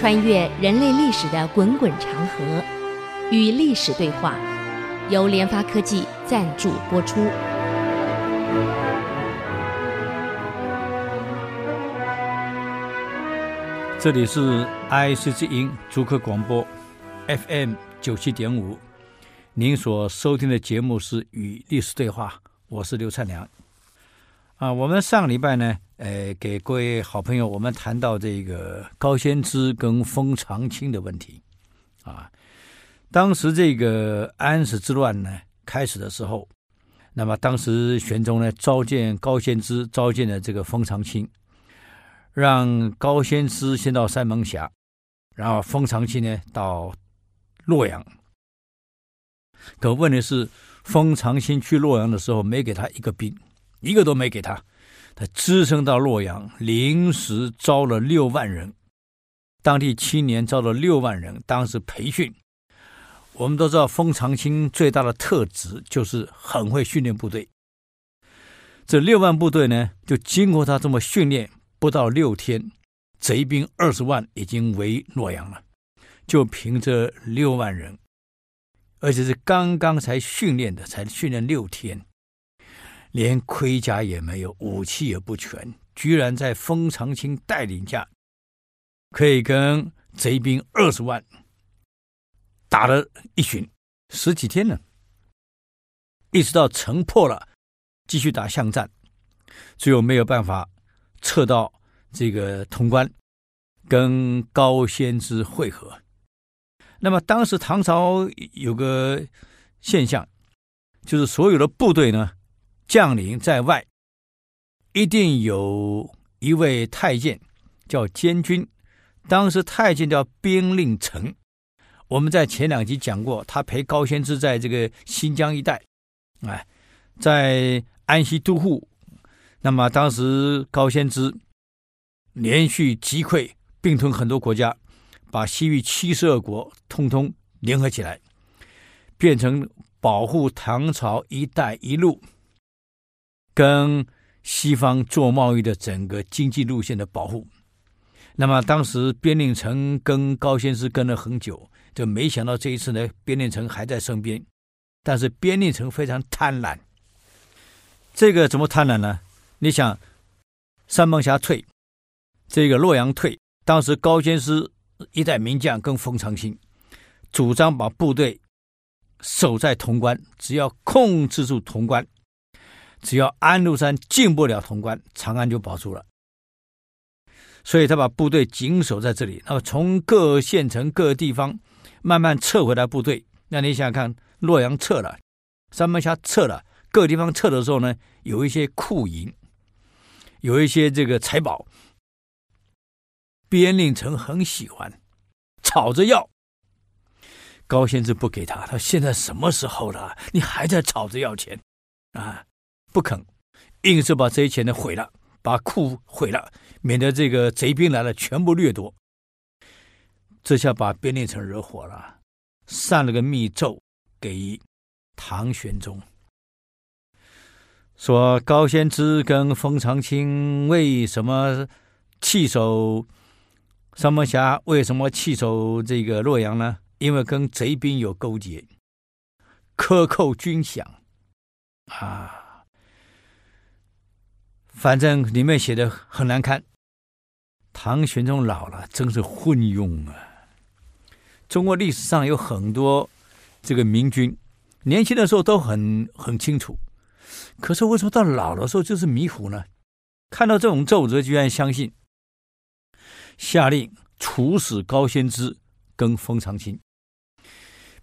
穿越人类历史的滚滚长河，与历史对话，由联发科技赞助播出。这里是 IC 之音竹科广播 FM 九七点五，您所收听的节目是《与历史对话》，我是刘灿良。啊，我们上个礼拜呢，呃，给各位好朋友，我们谈到这个高仙芝跟封长清的问题。啊，当时这个安史之乱呢开始的时候，那么当时玄宗呢召见高仙芝，召见了这个封长清，让高仙芝先到三门峡，然后封长清呢到洛阳。可问题是，封长清去洛阳的时候，没给他一个兵。一个都没给他，他只身到洛阳，临时招了六万人，当地青年招了六万人，当时培训。我们都知道，封长清最大的特质就是很会训练部队。这六万部队呢，就经过他这么训练，不到六天，贼兵二十万已经围洛阳了。就凭这六万人，而且是刚刚才训练的，才训练六天。连盔甲也没有，武器也不全，居然在封长清带领下，可以跟贼兵二十万打了一旬十几天呢，一直到城破了，继续打巷战，最后没有办法撤到这个潼关，跟高仙芝会合。那么当时唐朝有个现象，就是所有的部队呢。将领在外，一定有一位太监叫监军。当时太监叫边令诚。我们在前两集讲过，他陪高仙芝在这个新疆一带，哎，在安西都护。那么当时高仙芝连续击溃，并吞很多国家，把西域七十二国通通联合起来，变成保护唐朝“一带一路”。跟西方做贸易的整个经济路线的保护，那么当时边令诚跟高仙芝跟了很久，就没想到这一次呢，边令诚还在身边，但是边令诚非常贪婪。这个怎么贪婪呢？你想，三门峡退，这个洛阳退，当时高仙芝一代名将跟封长清主张把部队守在潼关，只要控制住潼关。只要安禄山进不了潼关，长安就保住了。所以他把部队紧守在这里。那么从各县城、各地方慢慢撤回来部队。那你想想看，洛阳撤了，三门峡撤了，各地方撤的时候呢，有一些库银，有一些这个财宝。边令诚很喜欢，吵着要。高仙芝不给他，他现在什么时候了？你还在吵着要钱啊？不肯，硬是把这些钱呢毁了，把库毁了，免得这个贼兵来了全部掠夺。这下把边令诚惹火了，上了个密奏给唐玄宗，说高仙芝跟封长清为什么弃守三门峡？为什么弃守这个洛阳呢？因为跟贼兵有勾结，克扣军饷啊。反正里面写的很难看。唐玄宗老了，真是昏庸啊！中国历史上有很多这个明君，年轻的时候都很很清楚，可是为什么到老的时候就是迷糊呢？看到这种奏折，居然相信，下令处死高仙芝跟封长清。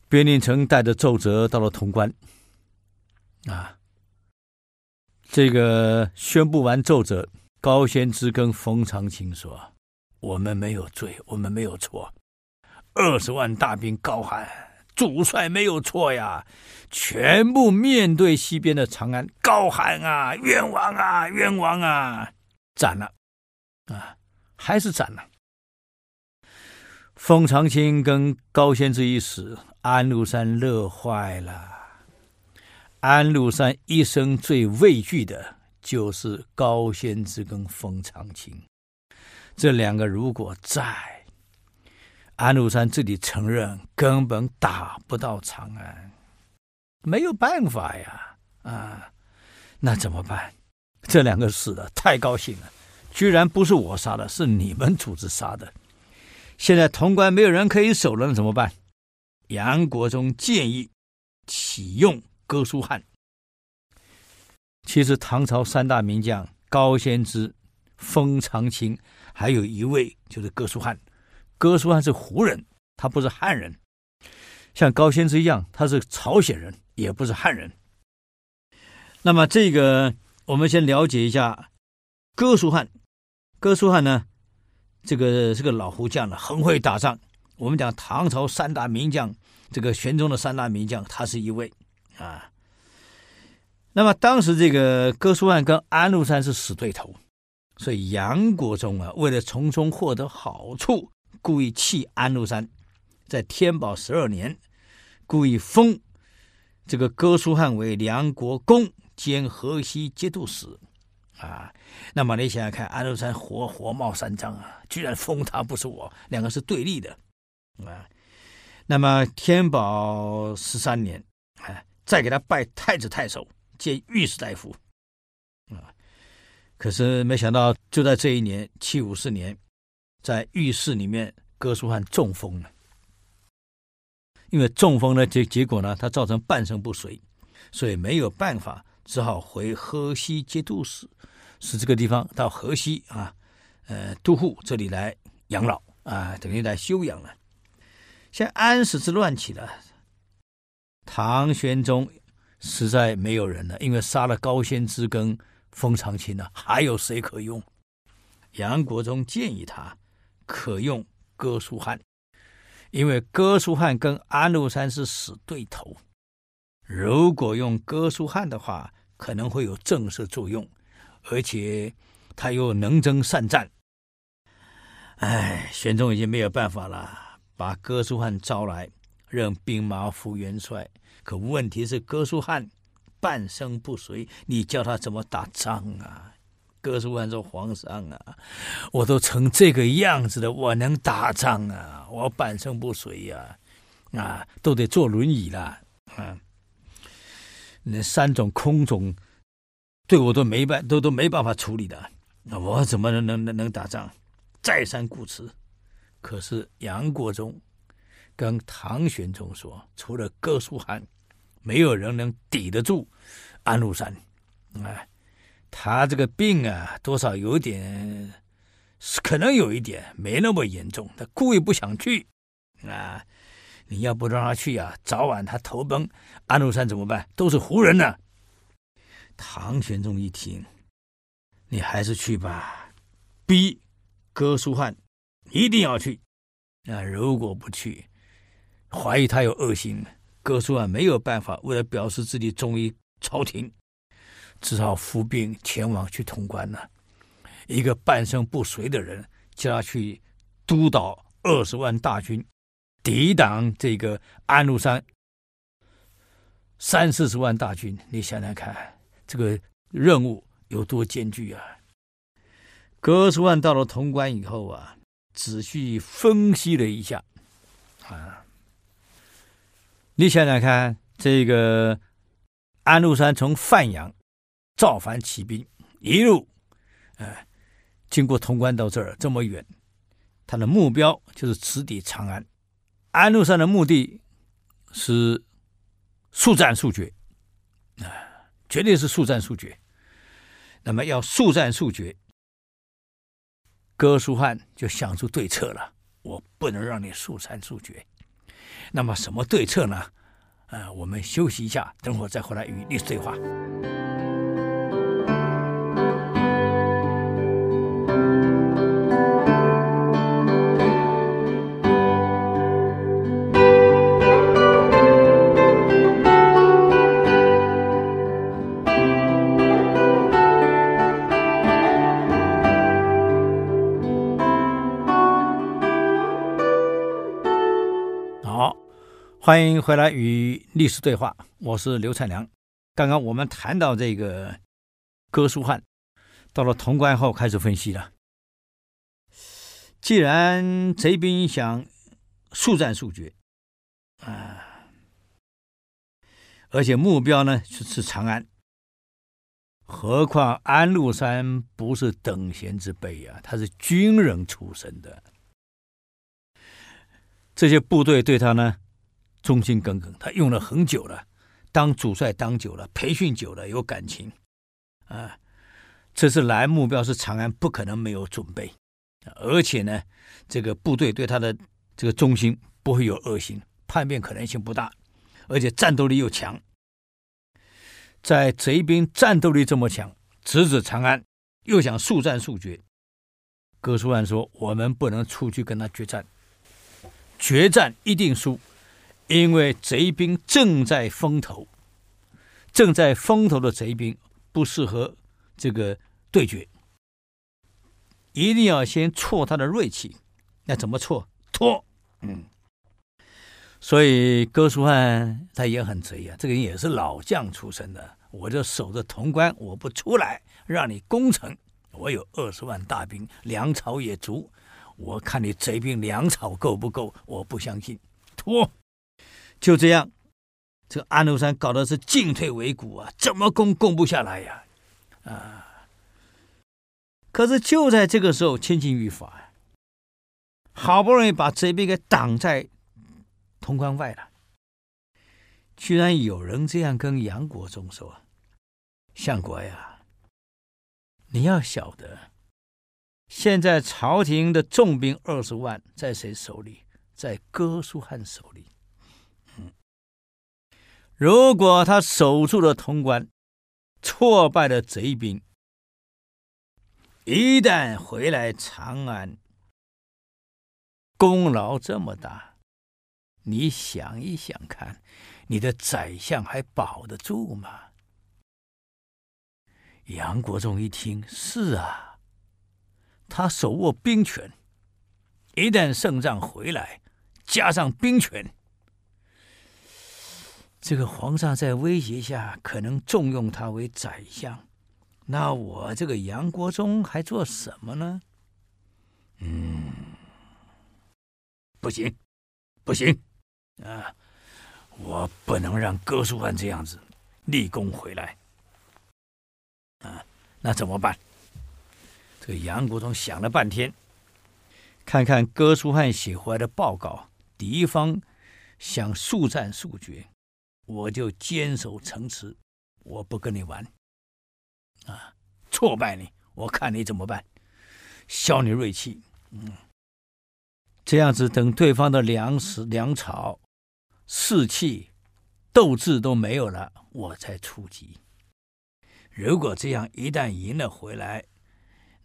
边令诚带着奏折到了潼关，啊。这个宣布完奏折，高仙芝跟封长清说：“我们没有罪，我们没有错。二十万大兵高喊，主帅没有错呀！全部面对西边的长安，高喊啊，冤枉啊，冤枉啊！斩了，啊，还是斩了。封长清跟高仙芝一死，安禄山乐坏了。”安禄山一生最畏惧的就是高仙芝跟封长清，这两个如果在，安禄山自己承认根本打不到长安，没有办法呀！啊，那怎么办？这两个死了，太高兴了，居然不是我杀的，是你们组织杀的。现在潼关没有人可以守了，怎么办？杨国忠建议启用哥舒翰。其实唐朝三大名将高仙芝、封长清，还有一位就是哥舒翰。哥舒翰是胡人，他不是汉人，像高仙芝一样，他是朝鲜人，也不是汉人。那么这个，我们先了解一下哥舒翰。哥舒翰呢，这个这个老胡将呢，很会打仗。我们讲唐朝三大名将，这个玄宗的三大名将，他是一位啊。那么当时这个哥舒翰跟安禄山是死对头，所以杨国忠啊，为了从中获得好处。故意弃安禄山，在天宝十二年，故意封这个哥舒翰为梁国公兼河西节度使，啊，那么你想想看，安禄山火火冒三丈啊，居然封他不是我，两个是对立的，啊，那么天宝十三年，啊，再给他拜太子太守兼御史大夫，啊，可是没想到就在这一年七五四年。在御史里面，哥舒翰中风了。因为中风呢，结结果呢，他造成半身不遂，所以没有办法，只好回河西节度使，使这个地方到河西啊，呃，都护这里来养老啊，等于来休养了。现在安史之乱起了，唐玄宗实在没有人了，因为杀了高仙芝跟封长清了，还有谁可用？杨国忠建议他。可用哥舒翰，因为哥舒翰跟安禄山是死对头。如果用哥舒翰的话，可能会有震慑作用，而且他又能征善战。哎，玄宗已经没有办法了，把哥舒翰招来，任兵马副元帅。可问题是，哥舒翰半身不遂，你叫他怎么打仗啊？哥舒翰说：“皇上啊，我都成这个样子了，我能打仗啊？我半身不遂呀，啊，都得坐轮椅了。啊，那三种空种对我都没办，都都没办法处理的，那我怎么能能能能打仗？再三顾辞。可是杨国忠跟唐玄宗说，除了哥舒翰，没有人能抵得住安禄山。啊。”他这个病啊，多少有点，可能有一点，没那么严重。他故意不想去啊！你要不让他去啊，早晚他投奔安禄山怎么办？都是胡人呢、唐玄宗一听，你还是去吧，逼哥舒翰一定要去。啊，如果不去，怀疑他有恶心，哥舒翰没有办法，为了表示自己忠于朝廷。只好伏兵前往去潼关了。一个半身不遂的人，叫他去督导二十万大军，抵挡这个安禄山三四十万大军。你想想看，这个任务有多艰巨啊！哥舒翰到了潼关以后啊，仔细分析了一下啊，你想想看，这个安禄山从范阳。造反起兵，一路，呃，经过潼关到这儿这么远，他的目标就是直抵长安。安禄山的目的是速战速决，啊、绝对是速战速决。那么要速战速决，哥舒翰就想出对策了。我不能让你速战速决。那么什么对策呢？呃，我们休息一下，等会再回来与律师对话。欢迎回来与历史对话，我是刘灿良。刚刚我们谈到这个哥舒翰，到了潼关后开始分析了。既然贼兵想速战速决啊！而且目标呢是是长安。何况安禄山不是等闲之辈呀，他是军人出身的。这些部队对他呢忠心耿耿，他用了很久了，当主帅当久了，培训久了，有感情啊。这次来目标是长安，不可能没有准备，而且呢，这个部队对他的这个忠心不会有恶心，叛变可能性不大，而且战斗力又强。在贼兵战斗力这么强，直指长安，又想速战速决，哥舒翰说：“我们不能出去跟他决战，决战一定输，因为贼兵正在风头，正在风头的贼兵不适合这个对决，一定要先挫他的锐气。那怎么挫？拖，嗯。”所以哥舒翰他也很贼呀，这个人也是老将出身的。我就守着潼关，我不出来，让你攻城。我有二十万大兵，粮草也足。我看你贼兵粮草够不够？我不相信。拖，就这样，这个安禄山搞的是进退维谷啊，怎么攻攻不下来呀？啊！可是就在这个时候，千钧一发，好不容易把贼兵给挡在潼关外了。居然有人这样跟杨国忠说：“相国呀，你要晓得，现在朝廷的重兵二十万在谁手里？在哥舒翰手里。如果他守住了潼关，挫败了贼兵，一旦回来长安，功劳这么大，你想一想看。”你的宰相还保得住吗？杨国忠一听，是啊，他手握兵权，一旦胜仗回来，加上兵权，这个皇上在威胁下可能重用他为宰相，那我这个杨国忠还做什么呢？嗯，不行，不行，啊！我不能让哥舒翰这样子立功回来啊！那怎么办？这个杨国忠想了半天，看看哥舒翰写回来的报告，敌方想速战速决，我就坚守城池，我不跟你玩啊！挫败你，我看你怎么办？消你锐气，嗯，这样子等对方的粮食粮草。士气、斗志都没有了，我才出击。如果这样一旦赢了回来，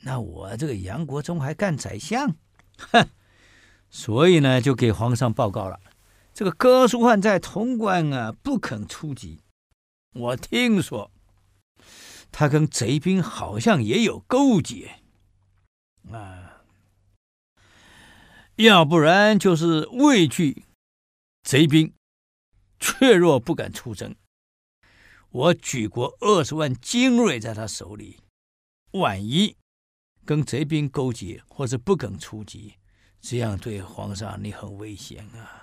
那我这个杨国忠还干宰相？哼！所以呢，就给皇上报告了。这个哥舒翰在潼关啊，不肯出击。我听说他跟贼兵好像也有勾结啊，要不然就是畏惧。贼兵怯弱不敢出征，我举国二十万精锐在他手里，万一跟贼兵勾结或是不肯出击，这样对皇上你很危险啊！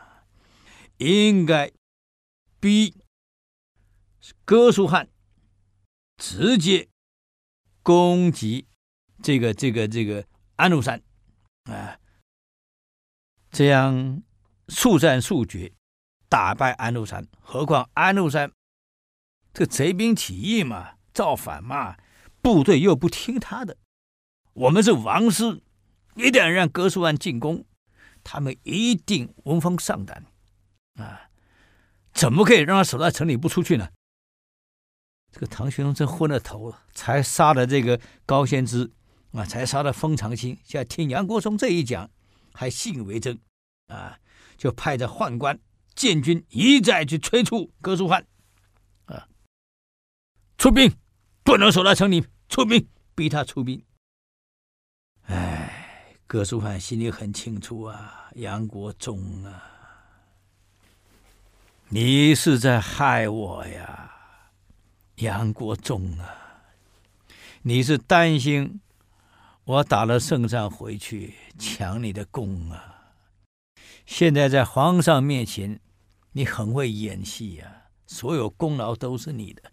应该逼哥舒翰直接攻击这个这个这个安禄山啊，这样。速战速决，打败安禄山。何况安禄山这贼兵起义嘛，造反嘛，部队又不听他的。我们是王师，一旦让哥舒翰进攻，他们一定闻风丧胆啊！怎么可以让他守在城里不出去呢？这个唐玄宗真昏了头了，才杀了这个高仙芝啊，才杀了封长清。现在听杨国忠这一讲，还信以为真啊！就派着宦官、监军一再去催促哥舒翰，啊，出兵，不能守在城里，出兵，逼他出兵。哎，哥舒翰心里很清楚啊，杨国忠啊，你是在害我呀，杨国忠啊，你是担心我打了胜仗回去抢你的功啊。现在在皇上面前，你很会演戏呀，所有功劳都是你的，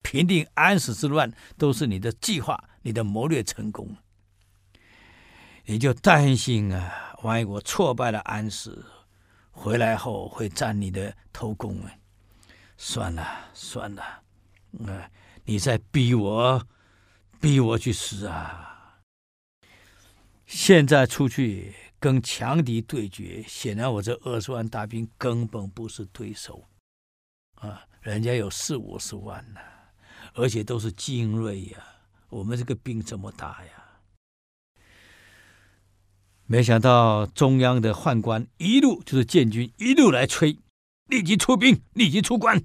平定安史之乱都是你的计划，你的谋略成功。你就担心啊，万一我挫败了安史，回来后会占你的头功啊！算了算了，啊，你在逼我，逼我去死啊！现在出去跟强敌对决，显然我这二十万大兵根本不是对手啊！人家有四五十万呢，而且都是精锐呀，我们这个兵怎么打呀？没想到中央的宦官一路就是建军，一路来催，立即出兵，立即出关。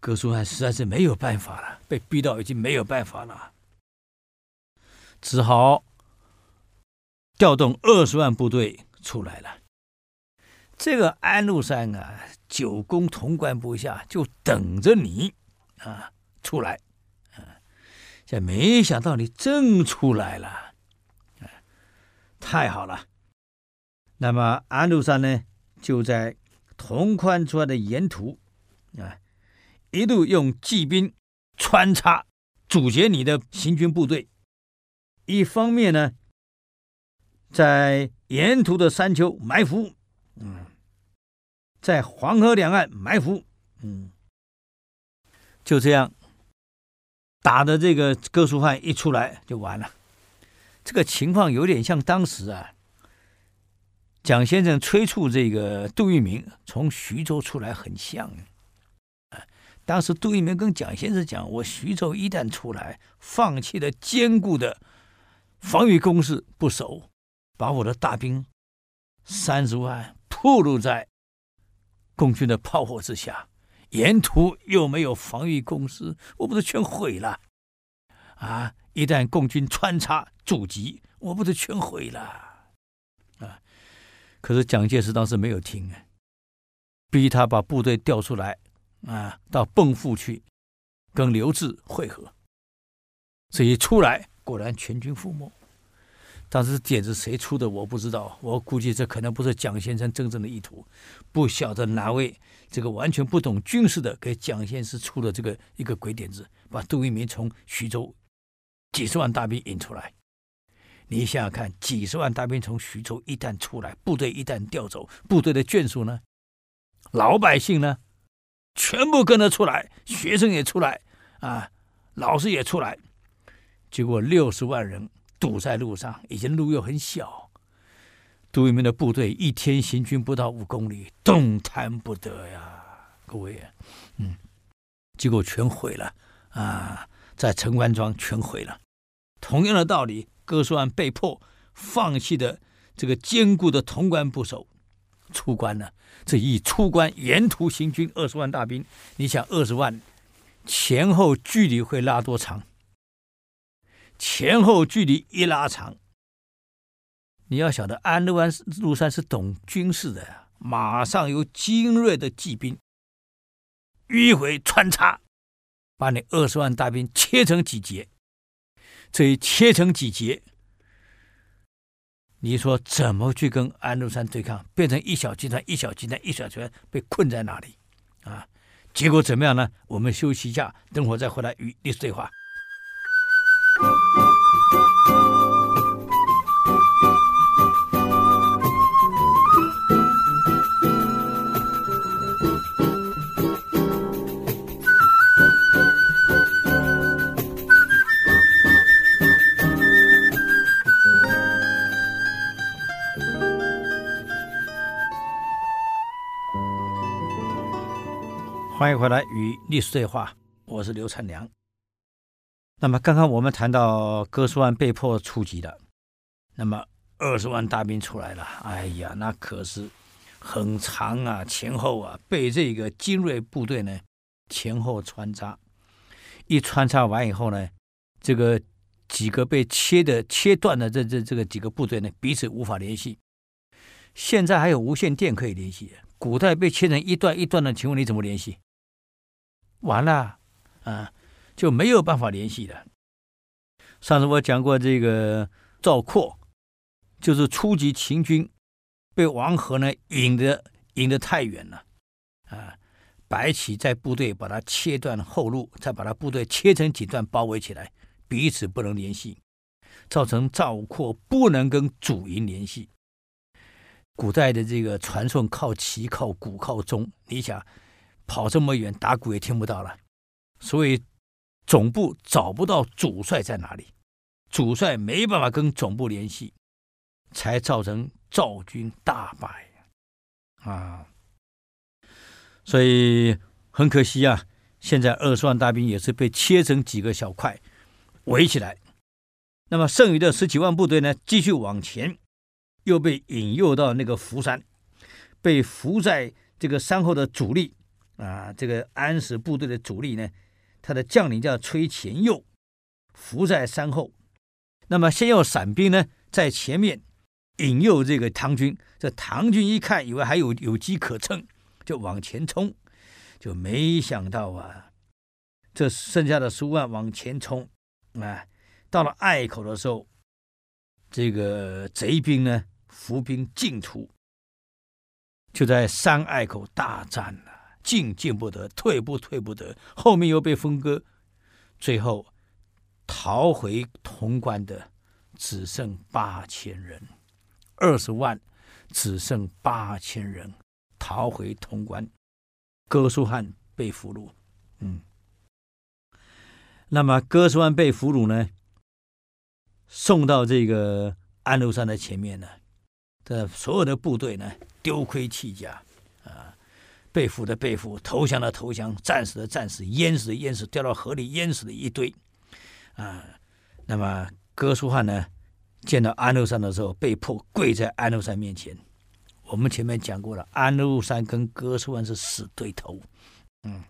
哥舒翰实在是没有办法了，被逼到已经没有办法了，只好调动二十万部队出来了。这个安禄山啊，久攻潼关不下，就等着你啊出来。啊，这没想到你真出来了。太好了，那么安禄山呢，就在潼关出来的沿途，啊，一路用骑兵穿插阻截你的行军部队。一方面呢，在沿途的山丘埋伏，嗯，在黄河两岸埋伏，嗯，就这样打的这个哥舒翰一出来就完了。这个情况有点像当时啊，蒋先生催促这个杜聿明从徐州出来，很像啊。当时杜聿明跟蒋先生讲：“我徐州一旦出来，放弃了坚固的防御工事不守，把我的大兵三十万暴露在共军的炮火之下，沿途又没有防御工事，我不是全毁了啊！”一旦共军穿插阻击，我不是全毁了啊！可是蒋介石当时没有听啊，逼他把部队调出来啊，到蚌埠去跟刘峙会合。这一出来，果然全军覆没。当时点子谁出的，我不知道。我估计这可能不是蒋先生真正的意图，不晓得哪位这个完全不懂军事的给蒋先生出了这个一个鬼点子，把杜聿明从徐州。几十万大兵引出来，你想想看，几十万大兵从徐州一旦出来，部队一旦调走，部队的眷属呢？老百姓呢？全部跟着出来，学生也出来，啊，老师也出来，结果六十万人堵在路上，以前路又很小，杜聿明的部队一天行军不到五公里，动弹不得呀，各位，嗯，结果全毁了啊，在陈官庄全毁了。同样的道理，哥苏汉被迫放弃的这个坚固的潼关不守，出关了。这一出关，沿途行军二十万大兵，你想二十万前后距离会拉多长？前后距离一拉长，你要晓得安禄山禄山是懂军事的，马上有精锐的骑兵迂回穿插，把你二十万大兵切成几节。这一切成几节，你说怎么去跟安禄山对抗？变成一小集团，一小集团，一小集团被困在那里啊？结果怎么样呢？我们休息一下，等会再回来与历史对话。欢迎回来与历史对话，我是刘灿良。那么刚刚我们谈到哥苏汉被迫出击了，那么二十万大兵出来了，哎呀，那可是很长啊，前后啊，被这个精锐部队呢前后穿插，一穿插完以后呢，这个几个被切的切断的这这这个几个部队呢彼此无法联系。现在还有无线电可以联系，古代被切成一段一段的，请问你怎么联系？完了，啊，就没有办法联系了。上次我讲过这个赵括，就是初级秦军被王和呢引得引得太远了，啊，白起在部队把他切断后路，再把他部队切成几段包围起来，彼此不能联系，造成赵括不能跟主营联系。古代的这个传送靠旗、靠鼓、靠钟，你想跑这么远，打鼓也听不到了，所以总部找不到主帅在哪里，主帅没办法跟总部联系，才造成赵军大败啊！所以很可惜啊，现在二十万大兵也是被切成几个小块围起来，那么剩余的十几万部队呢，继续往前。又被引诱到那个福山，被伏在这个山后的主力啊，这个安史部队的主力呢，他的将领叫崔干佑，伏在山后。那么先要散兵呢，在前面引诱这个唐军。这唐军一看，以为还有有机可乘，就往前冲，就没想到啊，这剩下的十五万往前冲啊，到了隘口的时候，这个贼兵呢。伏兵尽出，就在山隘口大战了，进进不得，退不退不得，后面又被分割，最后逃回潼关的只剩八千人，二十万只剩八千人逃回潼关，哥舒翰被俘虏，嗯，那么哥舒翰被俘虏呢，送到这个安禄山的前面呢。这所有的部队呢，丢盔弃甲，啊，被俘的被俘，投降的投降，战死的战死，淹死的淹死，掉到河里淹死的一堆，啊，那么哥舒翰呢，见到安禄山的时候，被迫跪在安禄山面前。我们前面讲过了，安禄山跟哥舒翰是死对头，嗯，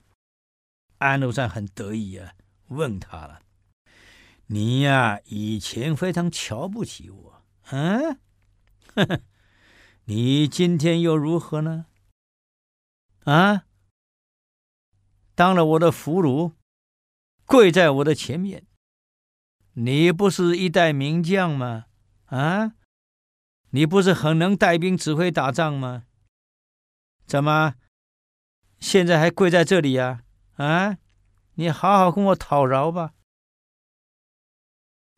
安禄山很得意啊，问他了：“你呀，以前非常瞧不起我，嗯？”呵呵，你今天又如何呢？啊，当了我的俘虏，跪在我的前面，你不是一代名将吗？啊，你不是很能带兵指挥打仗吗？怎么现在还跪在这里呀？啊，你好好跟我讨饶吧。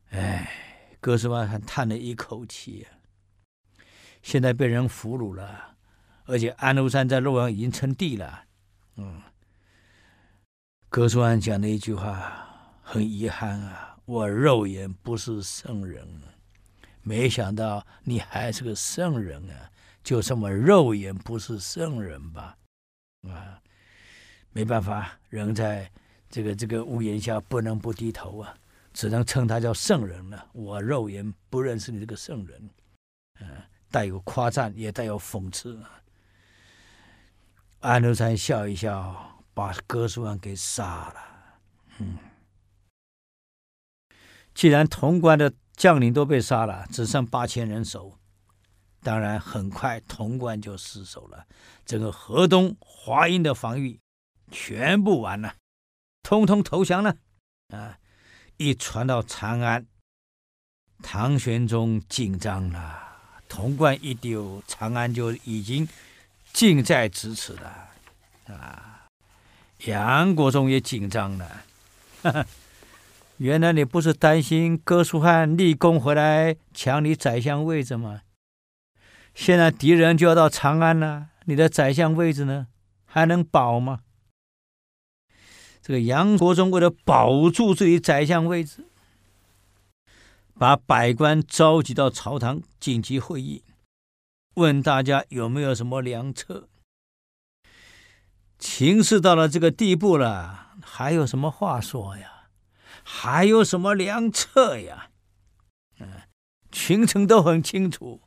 哎，哥斯拉还叹了一口气呀。现在被人俘虏了，而且安禄山在洛阳已经称帝了。嗯，哥舒翰讲的一句话很遗憾啊，我肉眼不是圣人，没想到你还是个圣人啊，就这么肉眼不是圣人吧？啊，没办法，人在这个这个屋檐下不能不低头啊，只能称他叫圣人了。我肉眼不认识你这个圣人，嗯。带有夸赞，也带有讽刺。安禄山笑一笑，把哥舒翰给杀了。嗯，既然潼关的将领都被杀了，只剩八千人守，当然很快潼关就失守了。整个河东、华阴的防御全部完了，通通投降了。啊，一传到长安，唐玄宗紧张了。潼关一丢，长安就已经近在咫尺的啊！杨国忠也紧张了，哈哈，原来你不是担心哥舒翰立功回来抢你宰相位置吗？现在敌人就要到长安了，你的宰相位置呢，还能保吗？这个杨国忠为了保住自己宰相位置。把百官召集到朝堂紧急会议，问大家有没有什么良策。情势到了这个地步了，还有什么话说呀？还有什么良策呀？嗯，群臣都很清楚，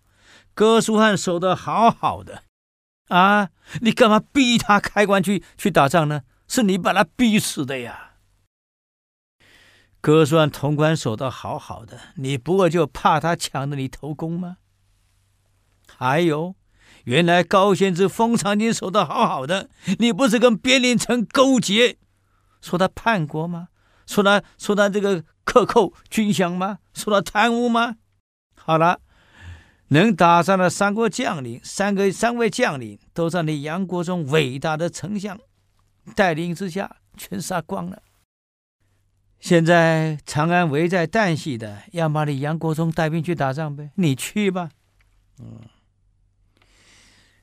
哥舒翰守得好好的，啊，你干嘛逼他开关去去打仗呢？是你把他逼死的呀。哥舒翰潼关守得好好的，你不过就怕他抢了你头功吗？还有，原来高仙芝、封长宁守得好好的，你不是跟边陵臣勾结，说他叛国吗？说他说他这个克扣军饷吗？说他贪污吗？好了，能打仗的三个将领，三个三位将领都在你杨国忠伟大的丞相带领之下全杀光了。现在长安危在旦夕的，要把你杨国忠带兵去打仗呗？你去吧。嗯，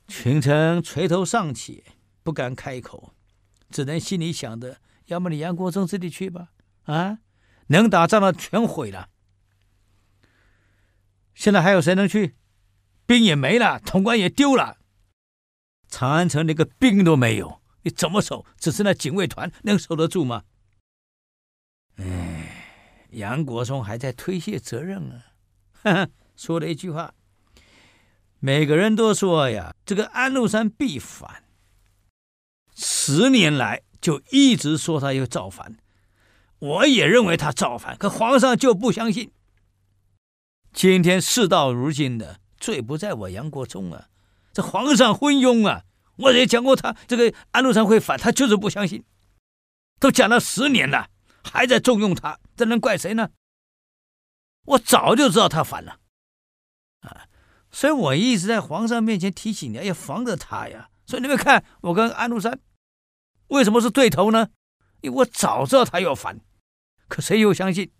群臣垂头丧气，不敢开口，只能心里想着：要么你杨国忠自己去吧。啊，能打仗的全毁了。现在还有谁能去？兵也没了，潼关也丢了，长安城连个兵都没有，你怎么守？只是那警卫团能守得住吗？哎，杨国忠还在推卸责任啊！哈哈，说了一句话：“每个人都说呀，这个安禄山必反，十年来就一直说他要造反。我也认为他造反，可皇上就不相信。今天事到如今的，罪不在我杨国忠啊，这皇上昏庸啊！我也讲过他这个安禄山会反，他就是不相信，都讲了十年了。”还在重用他，这能怪谁呢？我早就知道他反了，所以我一直在皇上面前提醒你，要防着他呀。所以你们看，我跟安禄山为什么是对头呢？因为我早知道他要反，可谁又相信？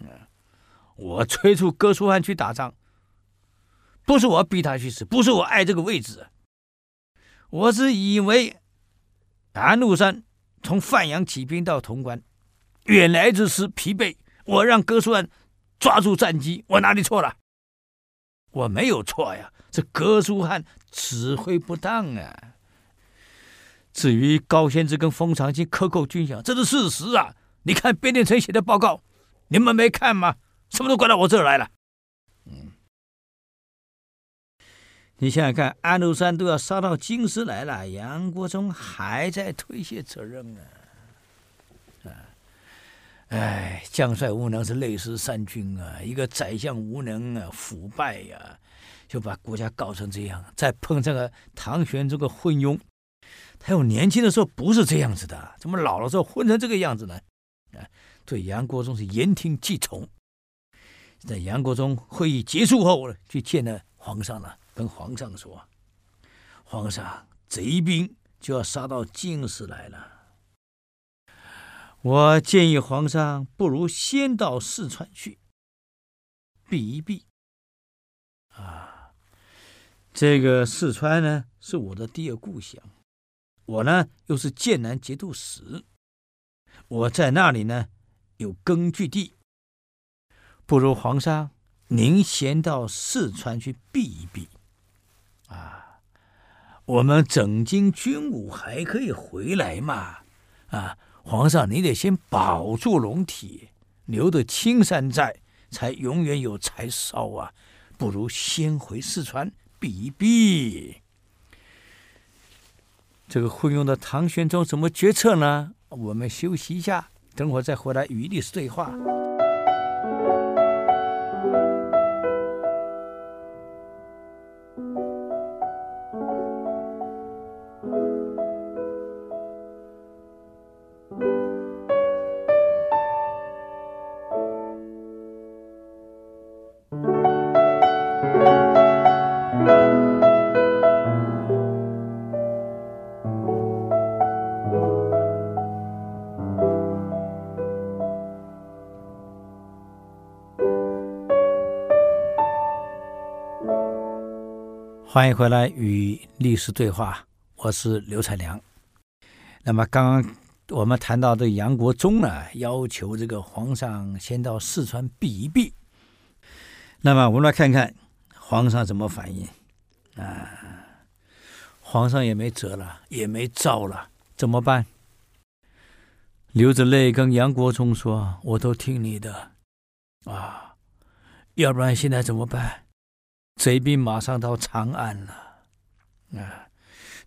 啊，我催促哥舒翰去打仗，不是我逼他去死，不是我爱这个位置，我是以为安禄山从范阳起兵到潼关。远来之师疲惫，我让哥舒翰抓住战机，我哪里错了？我没有错呀，是哥舒翰指挥不当啊。至于高仙芝跟封长清克扣军饷，这是事实啊。你看边殿丞写的报告，你们没看吗？什么都怪到我这儿来了。嗯，你想想看，安禄山都要杀到京师来了，杨国忠还在推卸责任啊啊。哎，将帅无能是累死三军啊！一个宰相无能啊，腐败呀、就把国家搞成这样。再碰上个唐玄这个昏庸，他有年轻的时候不是这样子的，怎么老了之后混成这个样子呢？啊，对杨国忠是言听计从。在杨国忠会议结束后呢，去见了皇上了，跟皇上说：“皇上，贼兵就要杀到京师来了。”我建议皇上，不如先到四川去避一避。啊，这个四川呢，是我的第二故乡，我呢又是剑南节度使，我在那里呢有根据地，不如皇上您先到四川去避一避。啊，我们整经军务还可以回来嘛？啊。皇上，你得先保住龙体，留得青山在，才永远有柴烧啊！不如先回四川避一避。这个昏庸的唐玄宗怎么决策呢？我们休息一下，等会儿再回来与历史对话。欢迎回来与历史对话，我是刘灿梁。那么刚刚我们谈到的杨国忠呢，要求这个皇上先到四川避一避。那么我们来看看皇上怎么反应啊？皇上也没辙了，也没招了，怎么办？流着泪跟杨国忠说：“我都听你的啊，要不然现在怎么办？”贼兵马上到长安了，啊，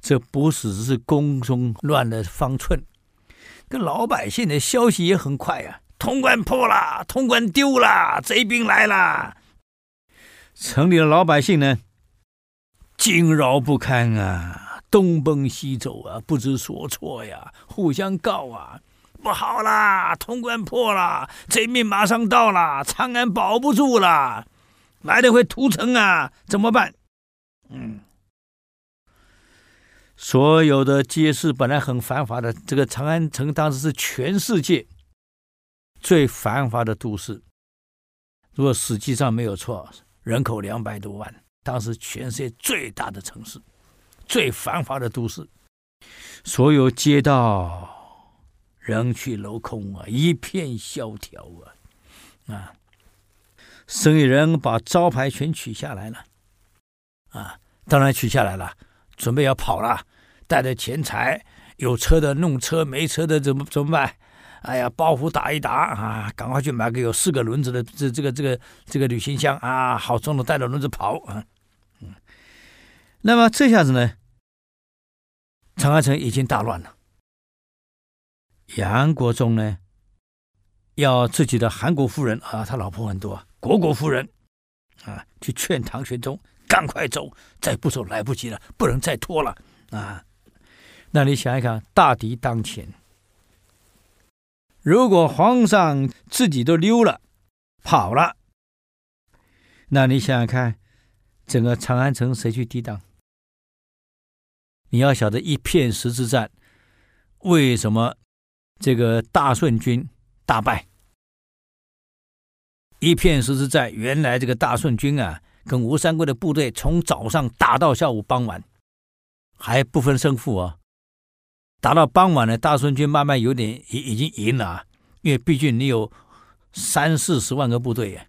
这不只是宫中乱了方寸，跟老百姓的消息也很快啊。潼关破了，潼关丢了，贼兵来了。城里的老百姓呢，惊扰不堪啊，东奔西走啊，不知所措呀，互相告啊，不好啦，潼关破了，贼兵马上到了，长安保不住了。来的会屠城啊，怎么办？嗯，所有的街市本来很繁华的，这个长安城当时是全世界最繁华的都市。如果史记上没有错，人口两百多万，当时全世界最大的城市，最繁华的都市，所有街道人去楼空啊，一片萧条啊，啊。生意人把招牌全取下来了，啊，当然取下来了，准备要跑了，带着钱财，有车的弄车，没车的怎么怎么办？哎呀，包袱打一打啊，赶快去买个有四个轮子的这这个这个这个旅行箱啊，好重的，带着轮子跑啊。嗯，那么这下子呢，长安城已经大乱了。杨国忠呢，要自己的韩国夫人啊，他老婆很多。虢国夫人，啊，去劝唐玄宗赶快走，再不走来不及了，不能再拖了啊！那你想一想，大敌当前，如果皇上自己都溜了，跑了，那你想想看，整个长安城谁去抵挡？你要晓得一片石之战，为什么这个大顺军大败？一片石之战，原来这个大顺军啊，跟吴三桂的部队从早上打到下午傍晚，还不分胜负啊。打到傍晚呢，大顺军慢慢有点已已经赢了啊，因为毕竟你有三四十万个部队呀，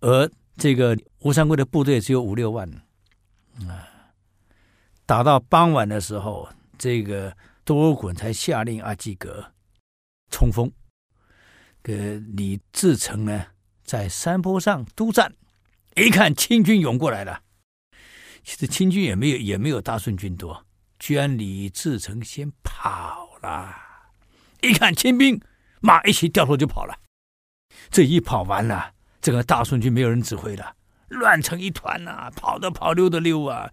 而这个吴三桂的部队只有五六万啊。打到傍晚的时候，这个多尔衮才下令阿济格冲锋。个李自成呢，在山坡上督战，一看清军涌过来了，其实清军也没有也没有大顺军多，居然李自成先跑了。一看清兵，马一起掉头就跑了。这一跑完了，这个大顺军没有人指挥了，乱成一团呐、跑的跑，溜的溜啊，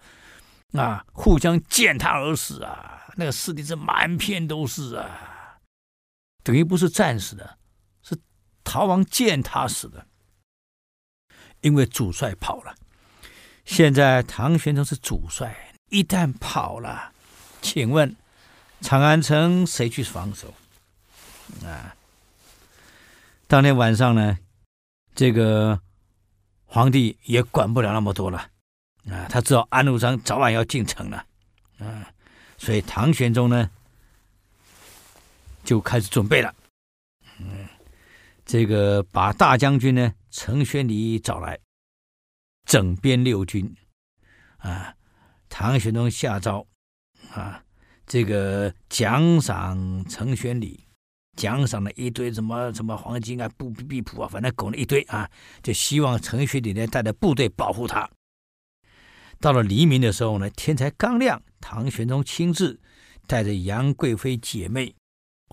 啊，互相践踏而死啊，那个尸体是满片都是啊，等于不是战死的。逃亡践踏死的，因为主帅跑了。现在唐玄宗是主帅，一旦跑了，请问长安城谁去防守？啊，当天晚上呢，这个皇帝也管不了那么多了啊，他知道安禄山早晚要进城了，啊，所以唐玄宗呢就开始准备了。这个把大将军呢，程宣礼找来，整编六军，啊，唐玄宗下诏，啊，这个奖赏程宣礼，奖赏了一堆什么什么黄金啊、布币帛啊，反正拱了一堆啊，就希望程宣礼呢带着部队保护他。到了黎明的时候呢，天才刚亮，唐玄宗亲自带着杨贵妃姐妹。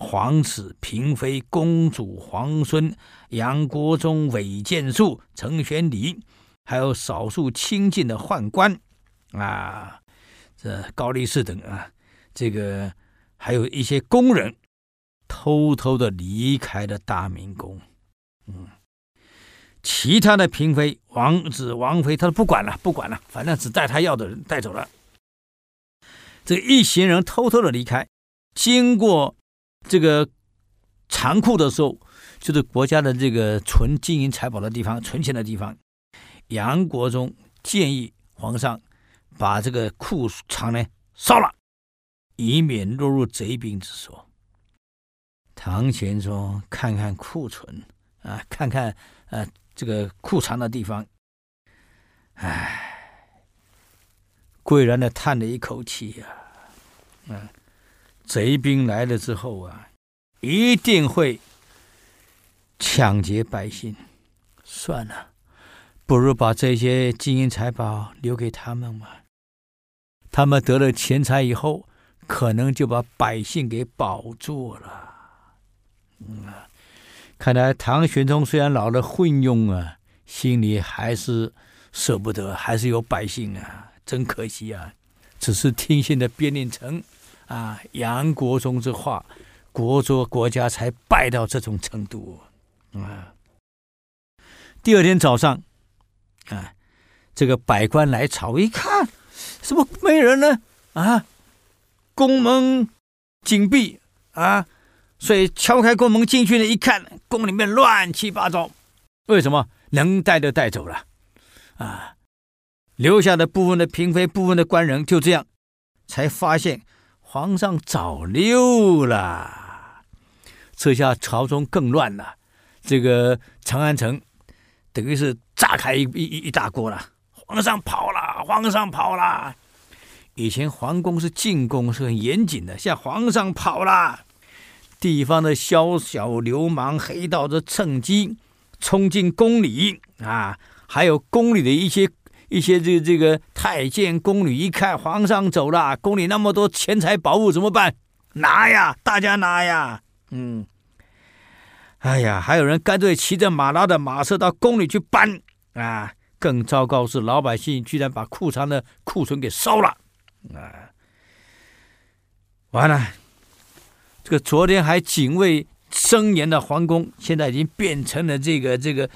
皇子、嫔妃、公主、皇孙、杨国忠、韦建树、程玄礼，还有少数亲近的宦官，啊，这高力士等啊，这个还有一些宫人，偷偷的离开了大明宫。嗯，其他的嫔妃、王子、王妃，他都不管了，不管了，反正只带他要的人带走了。这一行人偷偷的离开，经过。这个仓库的时候，就是国家的这个存金银财宝的地方，存钱的地方。杨国忠建议皇上把这个库藏呢烧了，以免落入贼兵之手。唐玄宗看看库存啊，看看呃这个库藏的地方，唉，贵然的叹了一口气呀，嗯。贼兵来了之后啊，一定会抢劫百姓。算了，不如把这些金银财宝留给他们吧。他们得了钱财以后，可能就把百姓给保住了。嗯，看来唐玄宗虽然老了昏庸啊，心里还是舍不得，还是有百姓啊，真可惜啊。只是听信的边令臣。啊，杨国忠之话，国作国家才败到这种程度啊！第二天早上，啊，这个百官来朝一看，怎么没人呢？啊，宫门紧闭啊，所以敲开宫门进去了，一看宫里面乱七八糟。为什么？能带的带走了，啊，留下的部分的嫔妃、部分的官人，就这样才发现皇上早溜了。这下朝中更乱了，这个长安城等于是炸开一一一大锅了。皇上跑了，皇上跑了。以前皇宫是进宫，是很严谨的，现在皇上跑了，地方的宵小流氓、黑道的趁机。冲进宫里啊，还有宫里的一些一些这个、这个太监宫女一看皇上走了，宫里那么多钱财宝物怎么办？拿呀，大家拿呀，嗯，哎呀，还有人干脆骑着马拉的马车到宫里去搬啊！更糟糕是老百姓居然把库藏的库存给烧了啊！完了，这个昨天还警卫。森严的皇宫现在已经变成了这个这个，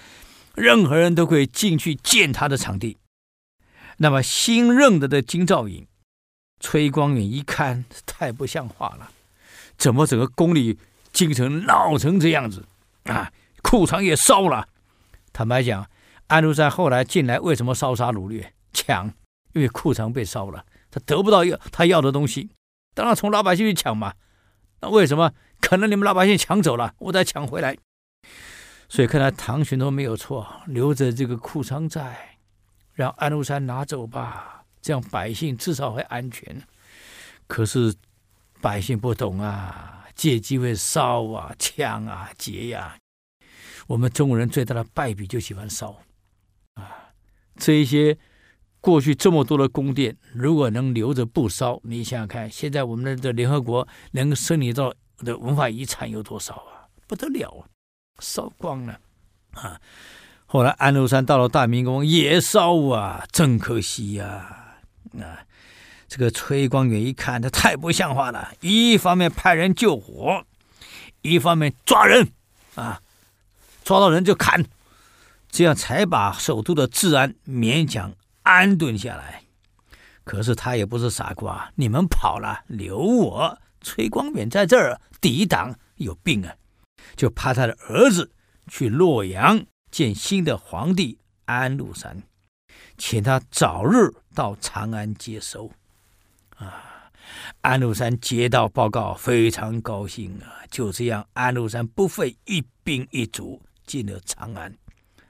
任何人都可以进去见他的场地。那么新任的的京兆尹崔光远一看，太不像话了，怎么整个宫里京城闹成这样子啊？库藏也烧了。坦白讲，安禄山后来进来为什么烧杀掳掠抢？因为库藏被烧了，他得不到要他要的东西，当然从老百姓去抢嘛。那为什么？可能你们老百姓抢走了，我再抢回来。所以看来唐玄宗没有错，留着这个库藏在，让安禄山拿走吧，这样百姓至少会安全。可是百姓不懂啊，借机会烧啊、抢啊、劫呀、我们中国人最大的败笔就喜欢烧啊。这一些过去这么多的宫殿，如果能留着不烧，你想想看，现在我们的联合国能申领到。的文化遗产有多少啊？不得了啊，烧光了啊！后来安禄山到了大明宫也烧啊，真可惜呀！啊，这个崔光远一看，他太不像话了，一方面派人救火，一方面抓人啊，抓到人就砍，这样才把首都的治安勉强安顿下来。可是他也不是傻瓜，你们跑了，留我。崔光远在这儿抵挡有病啊，就派他的儿子去洛阳见新的皇帝安禄山，请他早日到长安接收。啊，安禄山接到报告，非常高兴啊。就这样，安禄山不费一兵一卒进了长安，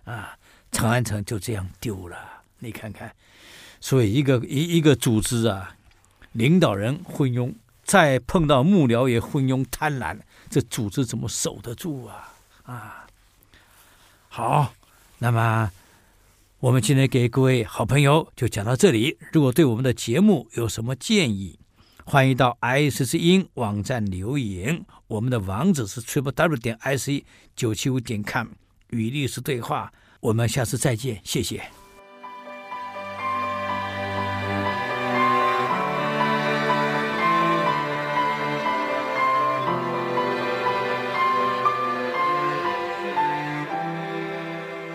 啊，长安城就这样丢了。你看看，所以一个一一个组织啊，领导人昏庸。再碰到幕僚也昏庸贪婪，这组织怎么守得住啊？啊，好，那么我们今天给各位好朋友就讲到这里。如果对我们的节目有什么建议，欢迎到 ICC 音网站留言。我们的网址是 triple w 点 ic 九七五点 com，与律师对话。我们下次再见，谢谢。